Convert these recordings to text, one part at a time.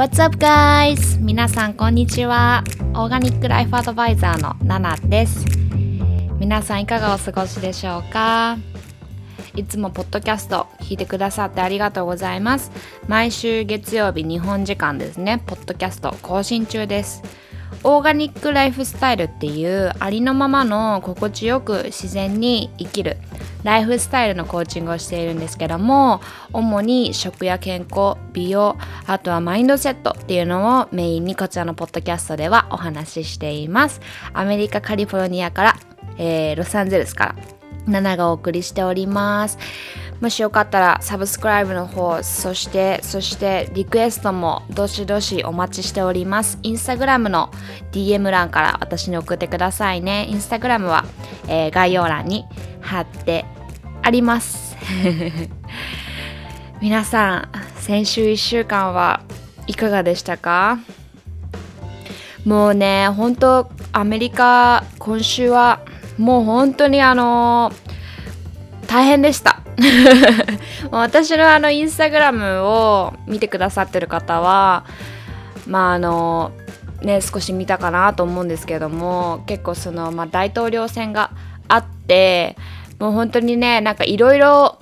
What's up guys? 皆さんこんにちは。オーガニックライフアドバイザーのナナです。皆さんいかがお過ごしでしょうか？いつもポッドキャスト聞いてくださってありがとうございます。毎週月曜日日本時間ですね、ポッドキャスト更新中です。オーガニックライフスタイルっていうありのままの心地よく自然に生きる。ライフスタイルのコーチングをしているんですけども主に食や健康美容あとはマインドセットっていうのをメインにこちらのポッドキャストではお話ししています。アメリカカリフォルニアから、えー、ロサンゼルスから7がお送りしております。もしよかったらサブスクライブの方そしてそしてリクエストもどしどしお待ちしております。インスタグラムの DM 欄から私に送ってくださいね。インスタグラムは、えー、概要欄に貼ってあります。皆さん先週1週間はいかがでしたか？もうね本当アメリカ今週はもう本当にあの大変でした。私のあのインスタグラムを見てくださってる方はまああのね少し見たかなと思うんですけども結構その、まあ、大統領選があってもう本当にねなんかいろいろ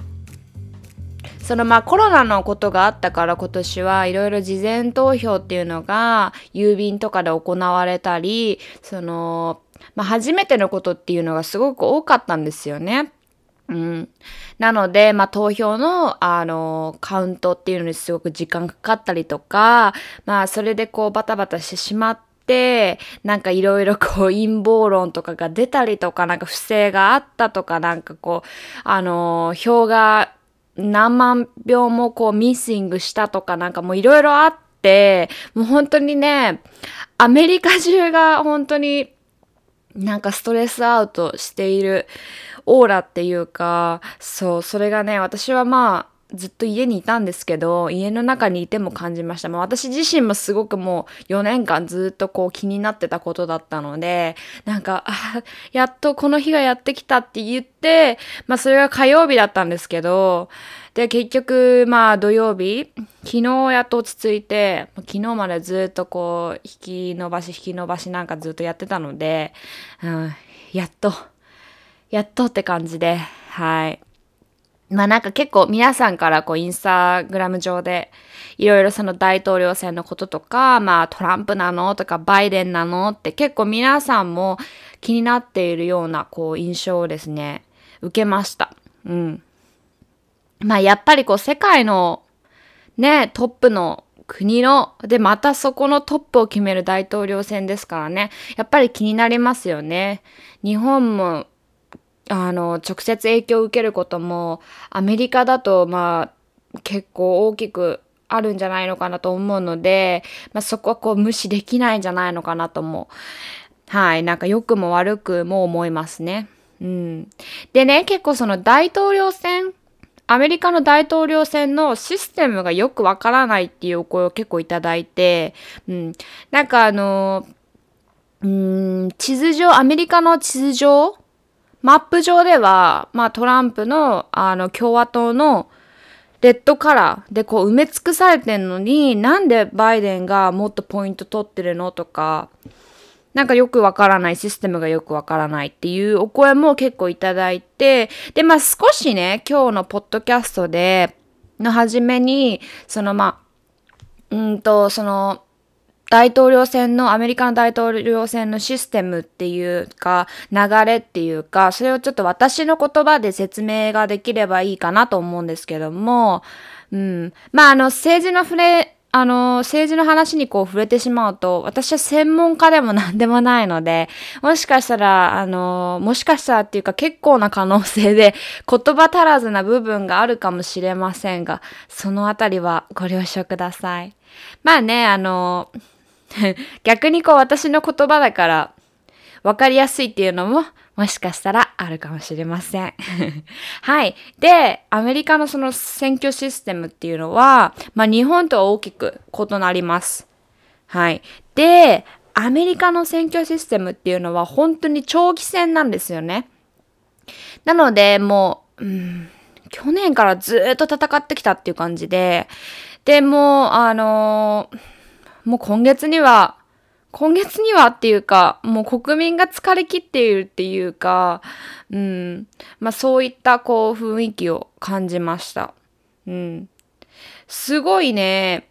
そのまあコロナのことがあったから今年はいろいろ事前投票っていうのが郵便とかで行われたりその、まあ、初めてのことっていうのがすごく多かったんですよね。うん、なので、まあ、投票の、あの、カウントっていうのにすごく時間かかったりとか、まあ、それでこうバタバタしてしまって、なんかいろいろこう 陰謀論とかが出たりとか、なんか不正があったとか、なんかこう、あの、票が何万票もこうミッシングしたとか、なんかもういろいろあって、もう本当にね、アメリカ中が本当になんかストレスアウトしているオーラっていうか、そう、それがね、私はまあ、ずっと家にいたんですけど、家の中にいても感じました。まあ、私自身もすごくもう4年間ずっとこう気になってたことだったので、なんか、あ、やっとこの日がやってきたって言って、まあそれが火曜日だったんですけど、で、結局、まあ土曜日、昨日やっと落ち着いて、昨日までずっとこう、引き伸ばし引き伸ばしなんかずっとやってたので、うん、やっと、やっとって感じで、はい。まあなんか結構皆さんからこうインスタグラム上でいろいろその大統領選のこととか、まあトランプなのとかバイデンなのって結構皆さんも気になっているようなこう印象をですね、受けました。うん。まあやっぱりこう世界のね、トップの国の、でまたそこのトップを決める大統領選ですからね、やっぱり気になりますよね。日本もあの、直接影響を受けることも、アメリカだと、まあ、結構大きくあるんじゃないのかなと思うので、まあ、そこはこう無視できないんじゃないのかなとも、はい、なんか良くも悪くも思いますね。うん。でね、結構その大統領選、アメリカの大統領選のシステムがよくわからないっていうお声を結構いただいて、うん。なんかあの、うん、地図上、アメリカの地図上マップ上では、まあトランプの、あの、共和党のレッドカラーでこう埋め尽くされてんのに、なんでバイデンがもっとポイント取ってるのとか、なんかよくわからない、システムがよくわからないっていうお声も結構いただいて、で、まあ少しね、今日のポッドキャストで、の初めに、そのまあ、うんと、その、大統領選の、アメリカの大統領選のシステムっていうか、流れっていうか、それをちょっと私の言葉で説明ができればいいかなと思うんですけども、うん。まあ、あの、政治の触れ、あの、政治の話にこう触れてしまうと、私は専門家でも何でもないので、もしかしたら、あの、もしかしたらっていうか結構な可能性で言葉足らずな部分があるかもしれませんが、そのあたりはご了承ください。まあね、あの、逆にこう私の言葉だから分かりやすいっていうのももしかしたらあるかもしれません。はい。で、アメリカのその選挙システムっていうのは、まあ日本とは大きく異なります。はい。で、アメリカの選挙システムっていうのは本当に長期戦なんですよね。なので、もう、うん、去年からずっと戦ってきたっていう感じで、でも、あのーもう今月には、今月にはっていうか、もう国民が疲れきっているっていうか、うん、まあそういったこう雰囲気を感じました。うん。すごいね、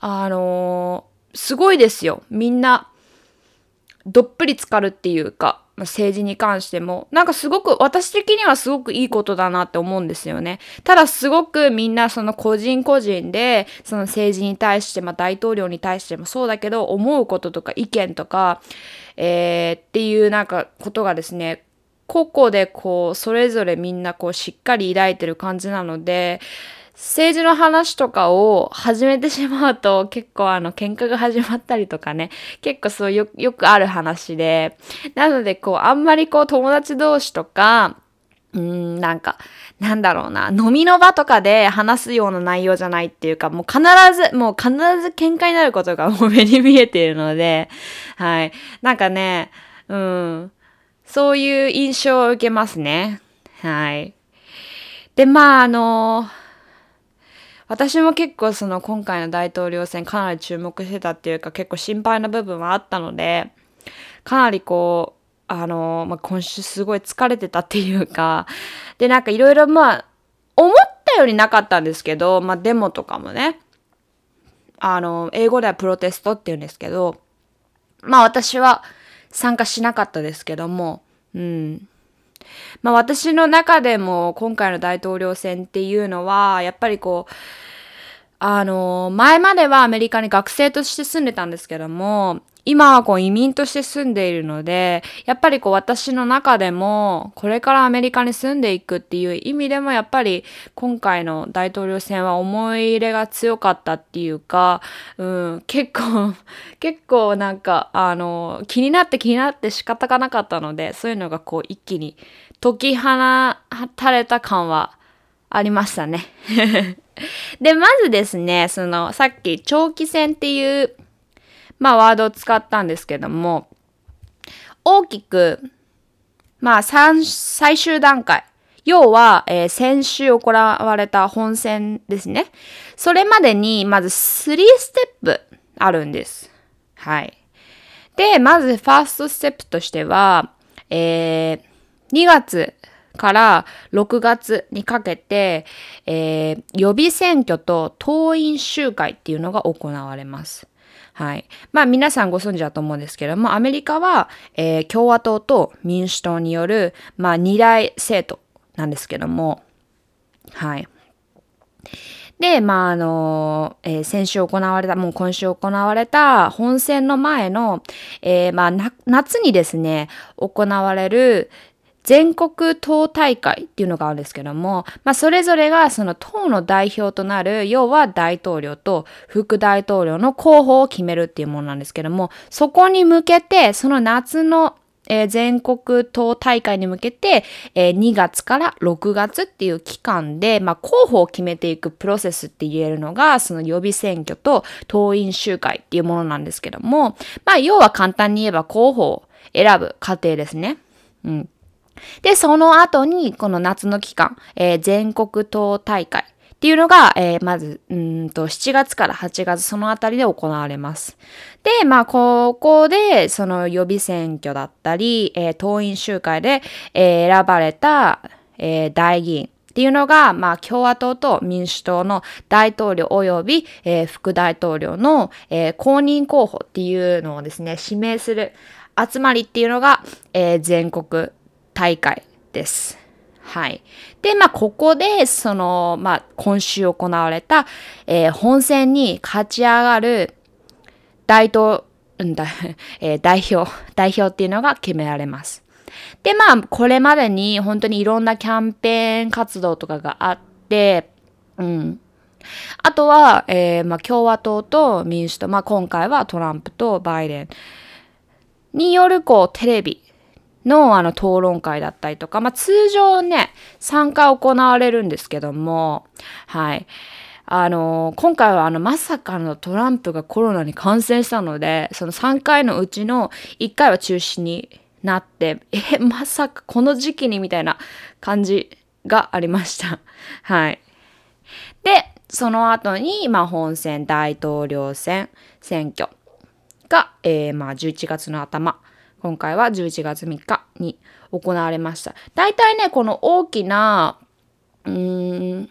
あのー、すごいですよ。みんな、どっぷり浸かるっていうか、ま政治に関しても、なんかすごく、私的にはすごくいいことだなって思うんですよね。ただすごくみんなその個人個人で、その政治に対して、まあ大統領に対してもそうだけど、思うこととか意見とか、えー、っていうなんかことがですね、個々でこう、それぞれみんなこう、しっかり抱いてる感じなので、政治の話とかを始めてしまうと結構あの喧嘩が始まったりとかね、結構そうよよくある話で、なのでこうあんまりこう友達同士とか、うん、なんか、なんだろうな、飲みの場とかで話すような内容じゃないっていうか、もう必ず、もう必ず喧嘩になることがも う目に見えているので、はい。なんかね、うん、そういう印象を受けますね。はい。で、まあ、あのー私も結構その今回の大統領選かなり注目してたっていうか結構心配な部分はあったので、かなりこう、あの、まあ、今週すごい疲れてたっていうか、で、なんかいろいろまあ、思ったよりなかったんですけど、まあ、デモとかもね、あの、英語ではプロテストって言うんですけど、まあ私は参加しなかったですけども、うん。まあ私の中でも今回の大統領選っていうのは、やっぱりこう、あの、前まではアメリカに学生として住んでたんですけども、今はこう移民として住んでいるので、やっぱりこう私の中でも、これからアメリカに住んでいくっていう意味でも、やっぱり今回の大統領選は思い入れが強かったっていうか、うん、結構、結構なんか、あの、気になって気になって仕方がなかったので、そういうのがこう一気に解き放たれた感はありましたね。で、まずですね、その、さっき長期戦っていう、まあ、ワードを使ったんですけども、大きく、まあ、最終段階。要は、えー、先週行われた本戦ですね。それまでに、まず3ステップあるんです。はい。で、まず、ファーストステップとしては、えー、2月から6月にかけて、えー、予備選挙と党員集会っていうのが行われます。はい。まあ皆さんご存知だと思うんですけども、アメリカは、えー、共和党と民主党による、まあ二大政党なんですけども、はい。で、まあ、あの、えー、先週行われた、もう今週行われた本選の前の、えー、まあ、夏にですね、行われる全国党大会っていうのがあるんですけども、まあ、それぞれがその党の代表となる、要は大統領と副大統領の候補を決めるっていうものなんですけども、そこに向けて、その夏のえー、全国党大会に向けて、えー、2月から6月っていう期間で、まあ、候補を決めていくプロセスって言えるのが、その予備選挙と党員集会っていうものなんですけども、まあ、要は簡単に言えば候補を選ぶ過程ですね。うん。で、その後に、この夏の期間、えー、全国党大会っていうのが、えー、まず、うんと、7月から8月、そのあたりで行われます。で、まあ、ここで、その予備選挙だったり、えー、党員集会で、えー、選ばれた、えー、大議員っていうのが、まあ、共和党と民主党の大統領及び、えー、副大統領の、えー、公認候補っていうのをですね、指名する集まりっていうのが、えー、全国大会です。はい。で、まあ、ここで、その、まあ、今週行われた、えー、本選に勝ち上がる大統、うんだ、えー、代表、代表っていうのが決められます。で、まあ、これまでに本当にいろんなキャンペーン活動とかがあって、うん。あとは、えー、まあ、共和党と民主党、まあ、今回はトランプとバイデンによる、こう、テレビのあの討論会だったりとか、まあ通常ね、3回行われるんですけども、はい。あの、今回はあの、まさかのトランプがコロナに感染したので、その3回のうちの1回は中止になって、え、まさかこの時期にみたいな感じがありました。はい。で、その後に、まあ、本選大統領選選挙が、えー、まあ、11月の頭、今回は11月3日に行われました。大体ね、この大きな、うーん、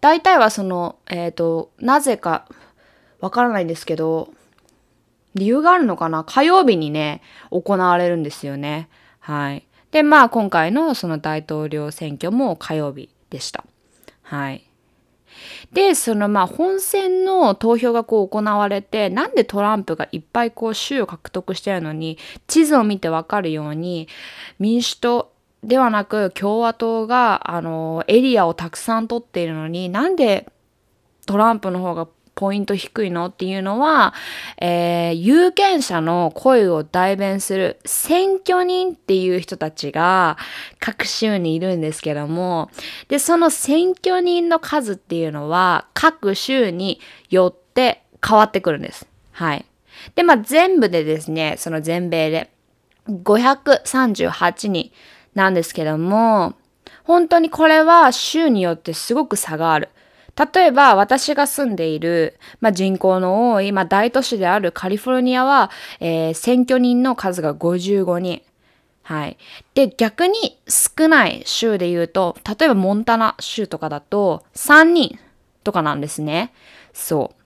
大体はその、えっ、ー、と、なぜかわからないんですけど、理由があるのかな？火曜日にね、行われるんですよね。はい。で、まあ今回のその大統領選挙も火曜日でした。はい。で、そのまあ本選の投票がこう行われて、なんでトランプがいっぱいこう州を獲得してるのに、地図を見てわかるように、民主党ではなく共和党があのエリアをたくさん取っているのに、なんでトランプの方がポイント低いの？っていうのは、えー、有権者の声を代弁する選挙人っていう人たちが各州にいるんですけども、で、その選挙人の数っていうのは各州によって変わってくるんです。はい。で、まあ全部でですね、その全米で538人なんですけども、本当にこれは州によってすごく差がある。例えば私が住んでいる、まあ、人口の多い、まあ、大都市であるカリフォルニアは、えー、選挙人の数が55人。はい。で、逆に少ない州で言うと、例えばモンタナ州とかだと3人とかなんですね。そう。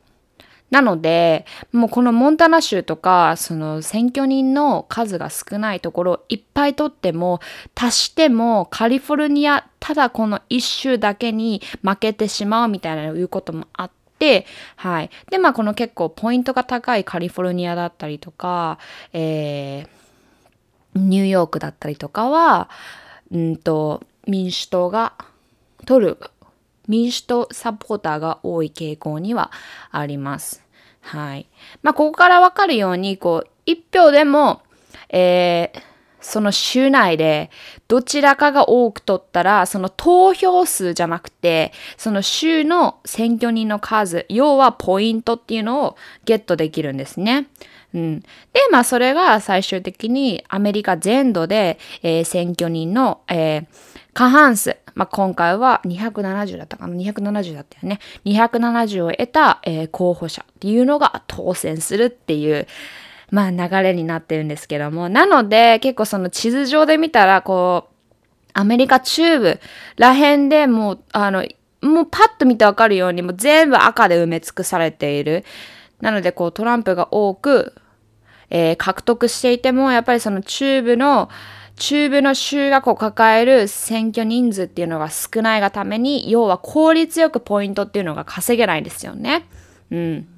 なので、もうこのモンタナ州とか、その選挙人の数が少ないところいっぱい取っても、足してもカリフォルニア、ただこの一州だけに負けてしまうみたいないうこともあって、はい。で、まあこの結構ポイントが高いカリフォルニアだったりとか、えー、ニューヨークだったりとかは、うんと、民主党が取る民主党サポーターが多い傾向にはあります。はい。まあ、ここからわかるように、こう、一票でも、えー、その州内でどちらかが多く取ったら、その投票数じゃなくて、その州の選挙人の数、要はポイントっていうのをゲットできるんですね。うん。で、まあそれが最終的にアメリカ全土で、えー、選挙人の、えー、過半数。まあ、今回は270だったかな ?270 だったよね。270を得た、えー、候補者っていうのが当選するっていう、まあ流れになってるんですけども。なので、結構その地図上で見たら、こう、アメリカ中部ら辺でもう、あの、もうパッと見てわかるように、もう全部赤で埋め尽くされている。なので、こう、トランプが多く、えー、獲得していても、やっぱりその中部の、中部の州がこう抱える選挙人数っていうのが少ないがために、要は効率よくポイントっていうのが稼げないんですよね。うん。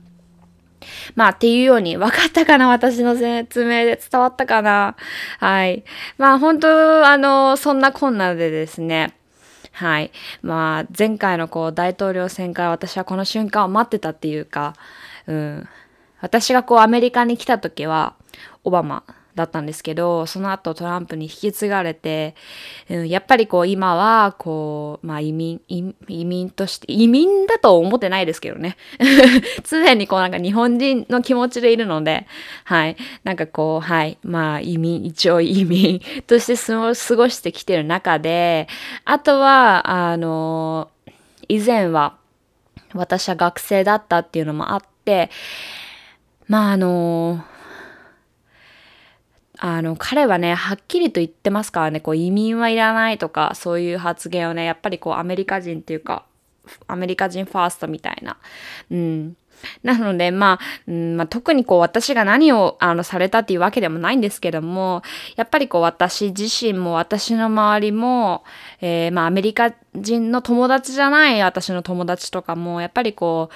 まあっていうように、分かったかな私の説明で伝わったかなはい。まあ本当、あの、そんな困難でですね。はい。まあ前回のこう大統領選から私はこの瞬間を待ってたっていうか、うん。私がこうアメリカに来た時は、オバマだったんですけど、その後トランプに引き継がれて、うん、やっぱりこう今は、こう、まあ移民、移民として、移民だと思ってないですけどね。常にこうなんか日本人の気持ちでいるので、はい。なんかこう、はい。まあ移民、一応移民として過ごしてきてる中で、あとは、あの、以前は私は学生だったっていうのもあって、まああの、あの、彼はね、はっきりと言ってますからね、こう移民はいらないとか、そういう発言をね、やっぱりこうアメリカ人っていうか、アメリカ人ファーストみたいな。うん。なので、まあ、うんまあ、特にこう私が何をあのされたっていうわけでもないんですけども、やっぱりこう私自身も私の周りも、えー、まあアメリカ人の友達じゃない私の友達とかも、やっぱりこ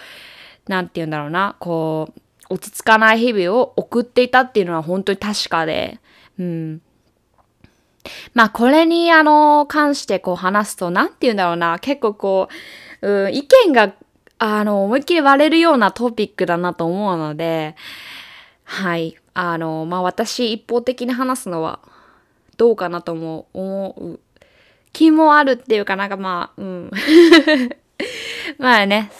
う、なんて言うんだろうな、こう、落ち着かない日々を送っていたっていうのは本当に確かで、うん。まあこれにあの関してこう話すと何て言うんだろうな。結構こう、うん、意見があの思いっきり割れるようなトピックだなと思うので。はい。あのまあ私一方的に話すのはどうかなとも思う気もあるっていうかなんかまあうん。まあね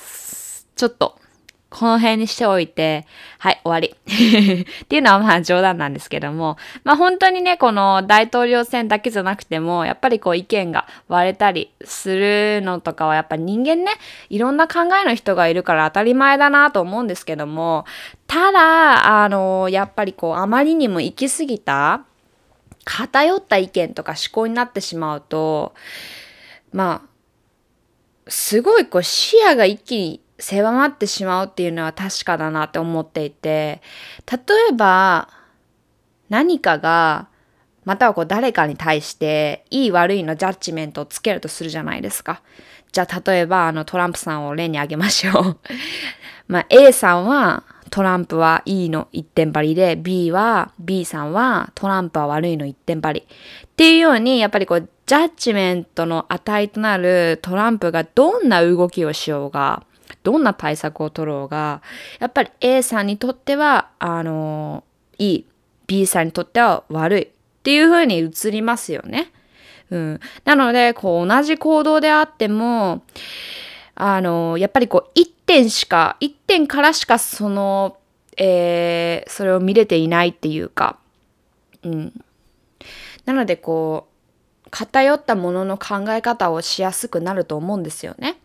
ちょっと。この辺にしておいて、はい、終わり。っていうのはまあ冗談なんですけども、まあ本当にね、この大統領選だけじゃなくても、やっぱりこう意見が割れたりするのとかはやっぱ人間ね、いろんな考えの人がいるから当たり前だなと思うんですけども、ただ、あの、やっぱりこうあまりにも行き過ぎた、偏った意見とか思考になってしまうと、まあ、すごいこう視野が一気に狭まってしまうっていうのは確かだなって思っていて、例えば何かが、またはこう誰かに対していい悪いのジャッジメントをつけるとするじゃないですか。じゃあ例えばあのトランプさんを例に挙げましょう。まあ A さんはトランプは E の一点張りで B は B さんはトランプは悪いの一点張り。っていうようにやっぱりこうジャッジメントの値となるトランプがどんな動きをしようがどんな対策を取ろうが、やっぱり A さんにとっては、あの、いい。B さんにとっては悪い。っていう風に映りますよね。うん。なので、こう、同じ行動であっても、あの、やっぱりこう、一点しか、一点からしかその、えー、それを見れていないっていうか、うん。なので、こう、偏ったものの考え方をしやすくなると思うんですよね。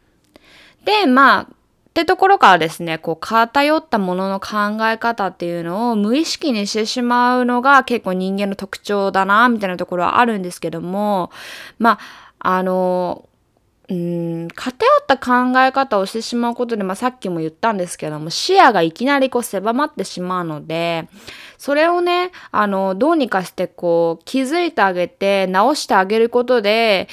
で、まあ、ってところからですね、こう偏ったものの考え方っていうのを無意識にしてしまうのが結構人間の特徴だな、みたいなところはあるんですけども、まあ、あの、うん、偏った考え方をしてしまうことで、まあ、さっきも言ったんですけども、視野がいきなりこう狭まってしまうので、それをね、あの、どうにかしてこう気づいてあげて、直してあげることで、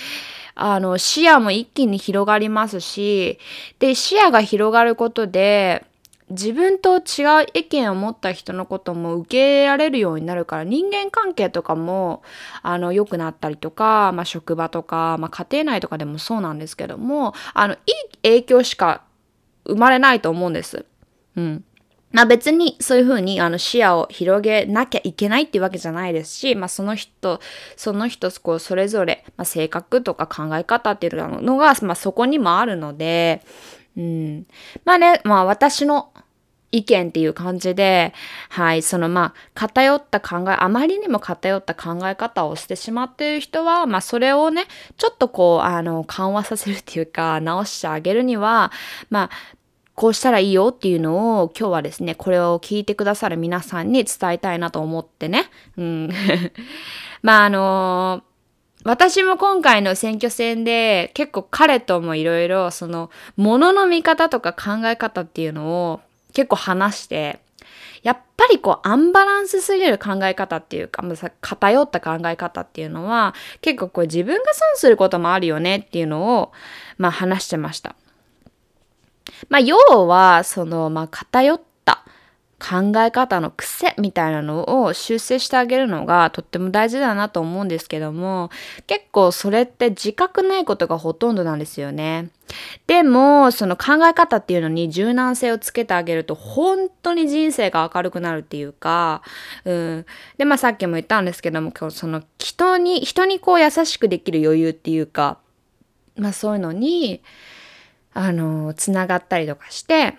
あの、視野も一気に広がりますし、で、視野が広がることで、自分と違う意見を持った人のことも受け入れられるようになるから人間関係とかもあの良くなったりとか、まあ、職場とか、まあ、家庭内とかでもそうなんですけどもあのいい影響しか生まれないと思うんです。うん。まあ別にそういうふうにあの視野を広げなきゃいけないっていうわけじゃないですし、まあその人、その人こうそれぞれ、まあ、性格とか考え方っていうのが、まあそこにもあるので、うん。まあね、まあ私の意見っていう感じで、はい、そのまあ偏った考え、あまりにも偏った考え方をしてしまっている人は、まあそれをね、ちょっとこう、あの、緩和させるっていうか、直してあげるには、まあこうしたらいいよっていうのを今日はですね、これを聞いてくださる皆さんに伝えたいなと思ってね。うん。まああの私も今回の選挙戦で結構彼ともいろいろその物の見方とか考え方っていうのを結構話して、やっぱりこうアンバランスすぎる考え方っていうか、偏った考え方っていうのは結構こう自分が損することもあるよねっていうのをまあ話してました。まあ、要は、その、まあ、偏った考え方の癖みたいなのを修正してあげるのがとっても大事だなと思うんですけども、結構それって自覚ないことがほとんどなんですよね。でも、その考え方っていうのに柔軟性をつけてあげると、本当に人生が明るくなるっていうか、うん。で、まあさっきも言ったんですけども、今日その人に、人にこう優しくできる余裕っていうか、まあそういうのに、あの、つながったりとかして、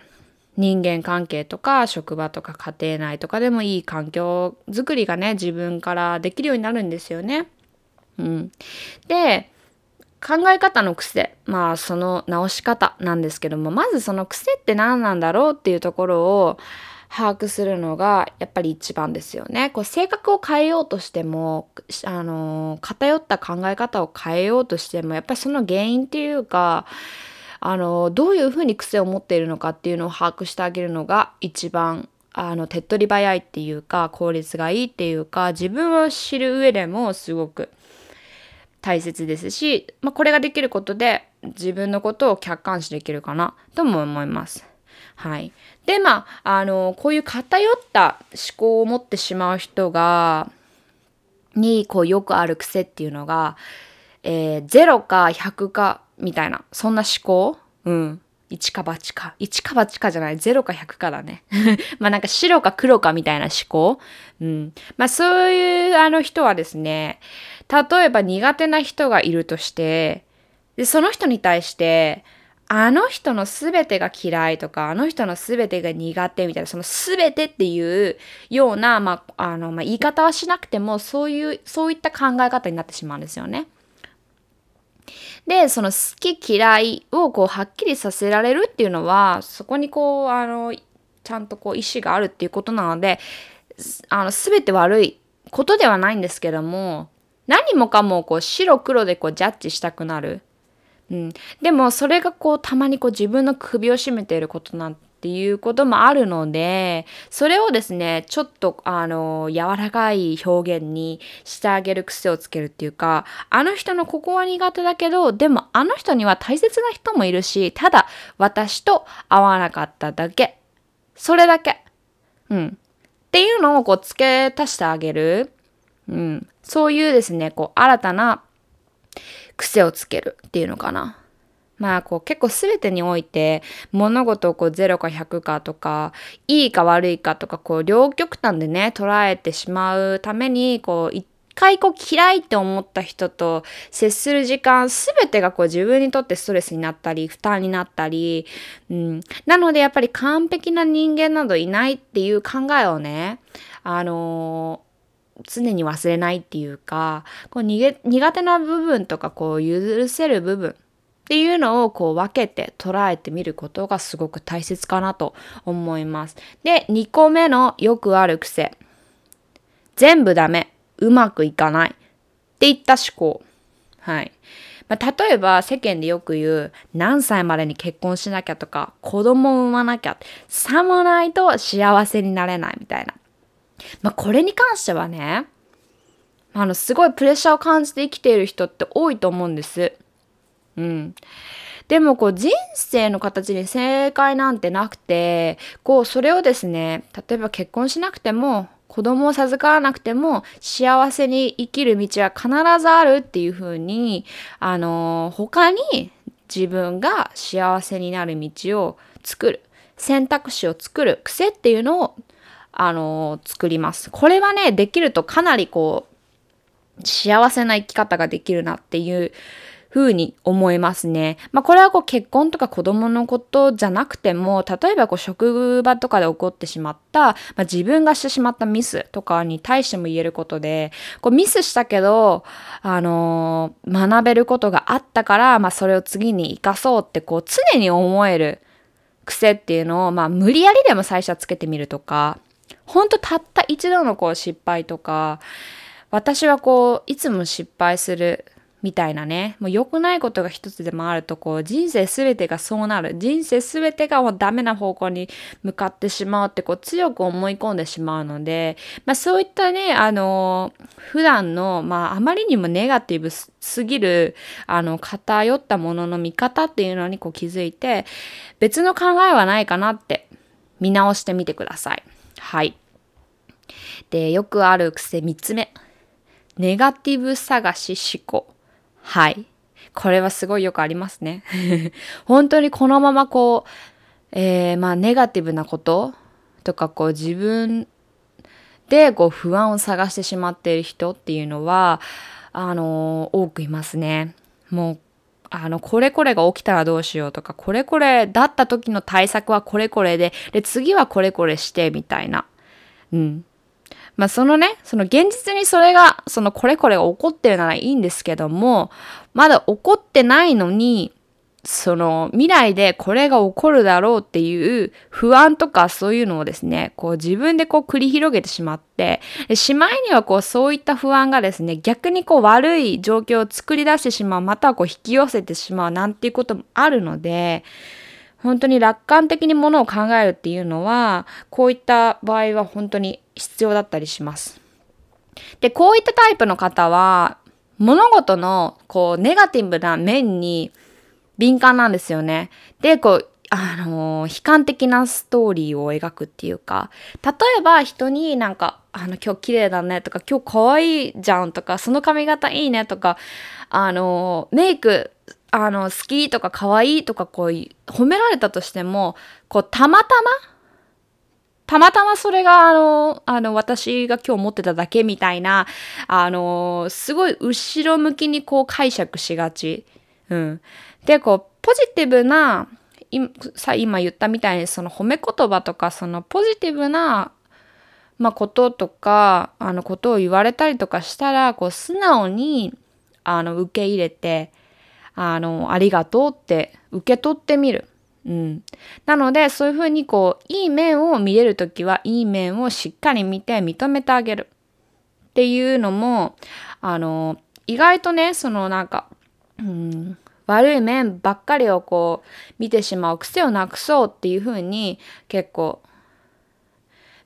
人間関係とか職場とか家庭内とかでもいい環境づくりがね、自分からできるようになるんですよね。うん。で、考え方の癖、まあその直し方なんですけども、まずその癖って何なんだろうっていうところを把握するのがやっぱり一番ですよね。こう性格を変えようとしても、あの、偏った考え方を変えようとしても、やっぱりその原因っていうか、あのどういうふうに癖を持っているのかっていうのを把握してあげるのが一番あの手っ取り早いっていうか効率がいいっていうか自分を知る上でもすごく大切ですし、まあ、これができることで自分のことを客観視できるかなとも思います。はい。で、まあ、あの、こういう偏った思考を持ってしまう人が、に、こう、よくある癖っていうのが、えー、0か100かみたいな、そんな思考？うん。1か8か。1か8かじゃない。0か100かだね。まあなんか白か黒かみたいな思考？うん。まあそういうあの人はですね、例えば苦手な人がいるとして、で、その人に対して、あの人の全てが嫌いとか、あの人の全てが苦手みたいな、その全てっていうような、まあ、あの、まあ、言い方はしなくても、そういう、そういった考え方になってしまうんですよね。で、その好き嫌いをこうはっきりさせられるっていうのは、そこにこう、あの、ちゃんとこう意思があるっていうことなので、あの、すべて悪いことではないんですけども、何もかもこう白黒でこうジャッジしたくなる。うん。でもそれがこうたまにこう自分の首を絞めていることなんていうこともあるので、それをですね、ちょっとあの、柔らかい表現にしてあげる癖をつけるっていうか、あの人のここは苦手だけど、でもあの人には大切な人もいるし、ただ私と合わなかっただけ。それだけ。うん。っていうのをこう付け足してあげる。うん。そういうですね、こう新たな癖をつけるっていうのかな。まあこう結構全てにおいて物事をこう0か100かとかいいか悪いかとかこう両極端でね捉えてしまうためにこう一回こう嫌いって思った人と接する時間全てがこう自分にとってストレスになったり負担になったり、うん、なのでやっぱり完璧な人間などいないっていう考えをねあのー常に忘れないっていうかこう苦手な部分とかこう許せる部分っていうのをこう分けて捉えてみることがすごく大切かなと思います。で、2個目のよくある癖。全部ダメ。うまくいかない。っていった思考。はい。まあ、例えば世間でよく言う何歳までに結婚しなきゃとか子供を産まなきゃさもないと幸せになれないみたいな。まあ、これに関してはね、あの、すごいプレッシャーを感じて生きている人って多いと思うんです。うん。でもこう人生の形に正解なんてなくて、こうそれをですね、例えば結婚しなくても、子供を授からなくても幸せに生きる道は必ずあるっていう風に、あの他に自分が幸せになる道を作る、選択肢を作る癖っていうのをあの、作ります。これはね、できるとかなりこう、幸せな生き方ができるなっていう風に思いますね。まあこれはこう結婚とか子供のことじゃなくても、例えばこう職場とかで起こってしまった、まあ、自分がしてしまったミスとかに対しても言えることで、こうミスしたけど、あのー、学べることがあったから、まあそれを次に活かそうってこう常に思える癖っていうのを、まあ無理やりでも最初はつけてみるとか、ほんとたった一度のこう失敗とか、私はこう、いつも失敗するみたいなね、もう良くないことが一つでもあると、こう、人生すべてがそうなる。人生すべてがもうダメな方向に向かってしまうって、こう、強く思い込んでしまうので、まあそういったね、あの、普段の、まああまりにもネガティブすぎる、あの、偏ったものの見方っていうのにこう気づいて、別の考えはないかなって見直してみてください。はい。で、よくある癖3つ目。ネガティブ探し思考。はい。これはすごいよくありますね。本当にこのままこう、えー、まあネガティブなこととかこう自分でこう不安を探してしまっている人っていうのは、あのー、多くいますね。もうあの、これこれが起きたらどうしようとか、これこれだった時の対策はこれこれで、で、次はこれこれして、みたいな。うん。まあ、そのね、その現実にそれが、そのこれこれが起こってるならいいんですけども、まだ起こってないのに、その未来でこれが起こるだろうっていう不安とかそういうのをですね、こう自分でこう繰り広げてしまって、しまいにはこうそういった不安がですね、逆にこう悪い状況を作り出してしまう、またはこう引き寄せてしまうなんていうこともあるので、本当に楽観的にものを考えるっていうのは、こういった場合は本当に必要だったりします。で、こういったタイプの方は、物事のこうネガティブな面に敏感なんですよね。で、こう、あのー、悲観的なストーリーを描くっていうか、例えば人になんか、あの、今日綺麗だねとか、今日可愛いじゃんとか、その髪型いいねとか、あのー、メイクあの、好きとか可愛いとかこう、褒められたとしても、こう、たまたまたまたまそれが、あの、あの、私が今日持ってただけみたいな、あの、すごい後ろ向きにこう解釈しがち。うん。で、こう、ポジティブなさ今言ったみたいにその褒め言葉とかそのポジティブなまあ、こととかあのことを言われたりとかしたらこう素直にあの受け入れてあのありがとうって受け取ってみる。うん、なのでそういうふうにこういい面を見れる時はいい面をしっかり見て認めてあげるっていうのもあの意外とねそのなんか、うん、悪い面ばっかりをこう見てしまう癖をなくそうっていうふうに結構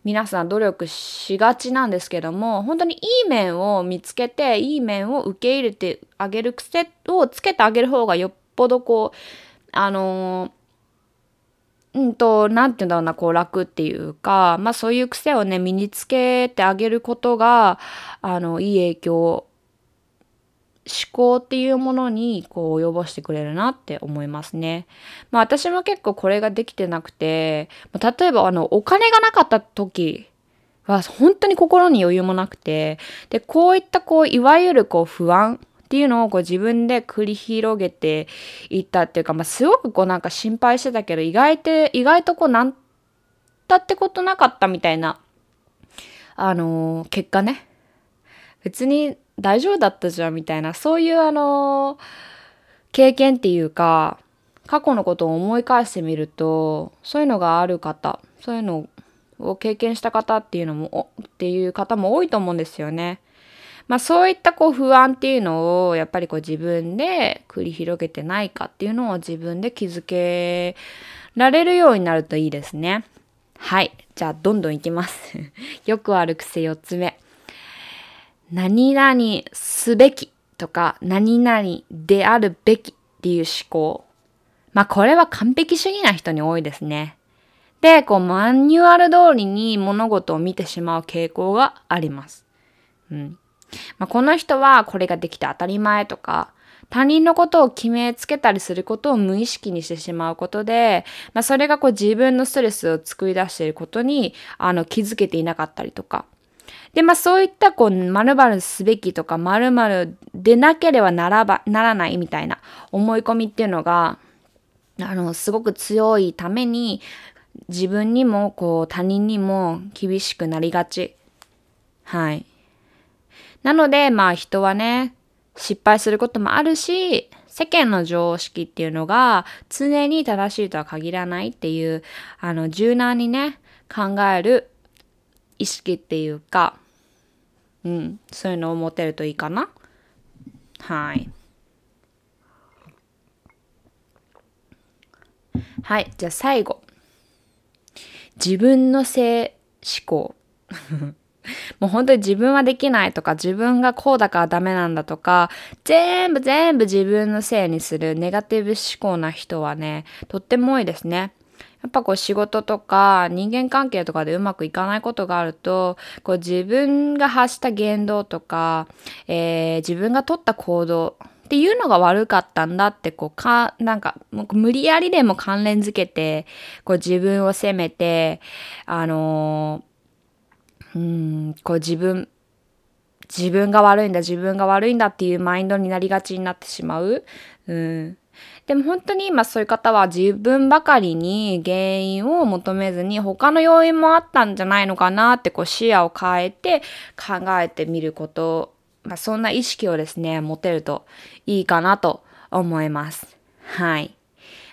皆さん努力しがちなんですけども本当にいい面を見つけていい面を受け入れてあげる癖をつけてあげる方がよっぽどこうあのうんと何て言うんだろうなこう楽っていうかまあそういう癖をね身につけてあげることがあのいい影響思考っていうものにこう及ぼしてくれるなって思いますね。まあ私も結構これができてなくて、例えばあのお金がなかった時は本当に心に余裕もなくて、で、こういったこういわゆるこう不安っていうのをこう自分で繰り広げていったっていうか、まあすごくこうなんか心配してたけど意外と、意外とこうなんたってことなかったみたいな、あのー、結果ね。別に大丈夫だったじゃんみたいなそういうあの経験っていうか過去のことを思い返してみるとそういうのがある方そういうのを経験した方っていうのもっていう方も多いと思うんですよね。まあそういったこう不安っていうのをやっぱりこう自分で繰り広げてないかっていうのを自分で気づけられるようになるといいですね。はい。じゃあどんどんいきます。よくある癖4つ目。何々すべきとか何々であるべきっていう思考。まあこれは完璧主義な人に多いですね。で、こうマニュアル通りに物事を見てしまう傾向があります。うん。まあ、この人はこれができて当たり前とか、他人のことを決めつけたりすることを無意識にしてしまうことで、まあ、それがこう自分のストレスを作り出していることにあの気づけていなかったりとか、で、まあそういったこう、〇〇すべきとか〇〇でなければならば、ならないみたいな思い込みっていうのが、あの、すごく強いために、自分にもこう他人にも厳しくなりがち。はい。なので、まあ人はね、失敗することもあるし、世間の常識っていうのが常に正しいとは限らないっていう、あの、柔軟にね、考える意識っていうか、うん、そういうのを持てるといいかな。はい。はい、じゃあ最後。自分の性思考。もう本当に自分はできないとか、自分がこうだからダメなんだとか、全部全部自分のせいにするネガティブ思考な人はね、とっても多いですね。やっぱこう仕事とか人間関係とかでうまくいかないことがあると、こう自分が発した言動とか、えー、自分が取った行動っていうのが悪かったんだって、こうか、なんか、無理やりでも関連づけて、こう自分を責めて、あのー、うん、こう自分、自分が悪いんだ、自分が悪いんだっていうマインドになりがちになってしまう。うん。でも本当に今そういう方は自分ばかりに原因を求めずに他の要因もあったんじゃないのかなってこう視野を変えて考えてみること、まあ、そんな意識をですね持てるといいかなと思います。はい。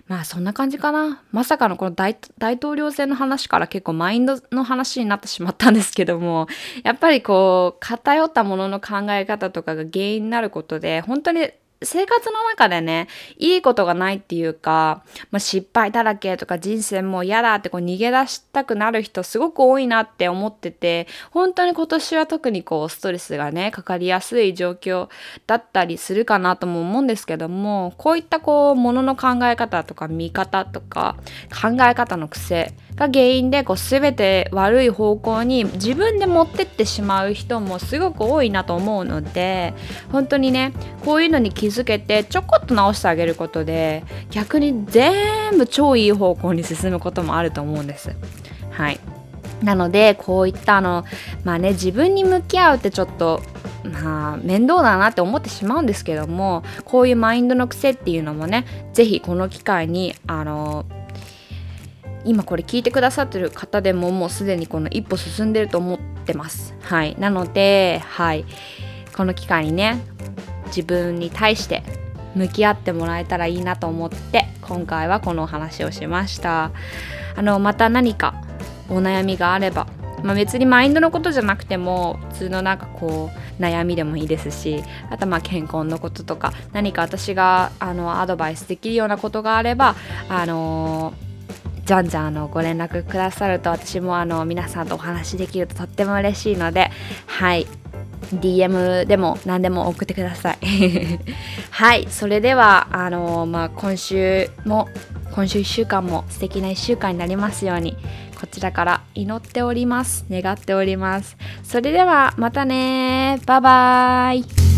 まあそんな感じかな。まさかのこの大統領選の話から結構マインドの話になってしまったんですけども、やっぱりこう偏ったものの考え方とかが原因になることで、本当に生活の中でね、いいことがないっていうか、まあ、失敗だらけとか人生もう嫌だってこう逃げ出したくなる人すごく多いなって思ってて、本当に今年は特にこうストレスがね、かかりやすい状況だったりするかなとも思うんですけども、こういったこう、ものの考え方とか見方とか、考え方の癖が原因でこう全て悪い方向に自分で持ってってしまう人もすごく多いなと思うので本当にねこういうのに気づけてちょこっと直してあげることで逆に全部超いい方向に進むこともあると思うんです。はいなのでこういったあのまあね自分に向き合うってちょっとまあ面倒だなって思ってしまうんですけどもこういうマインドの癖っていうのもね是非この機会にあの今これ聞いてくださってる方でももうすでにこの一歩進んでると思ってます。はい。なのではい。この機会にね自分に対して向き合ってもらえたらいいなと思って今回はこのお話をしました。あのまた何かお悩みがあればまあ、別にマインドのことじゃなくても普通のなんかこう悩みでもいいですしあとまあ健康のこととか何か私があのアドバイスできるようなことがあればあのじゃんじゃんあのご連絡くださると私もあの皆さんとお話できるととっても嬉しいのではい。DM でも何でも送ってください。はい。それではあのまあ今週も今週1週間も素敵な1週間になりますようにこちらから祈っております。願っております。それではまたねバイバーイ。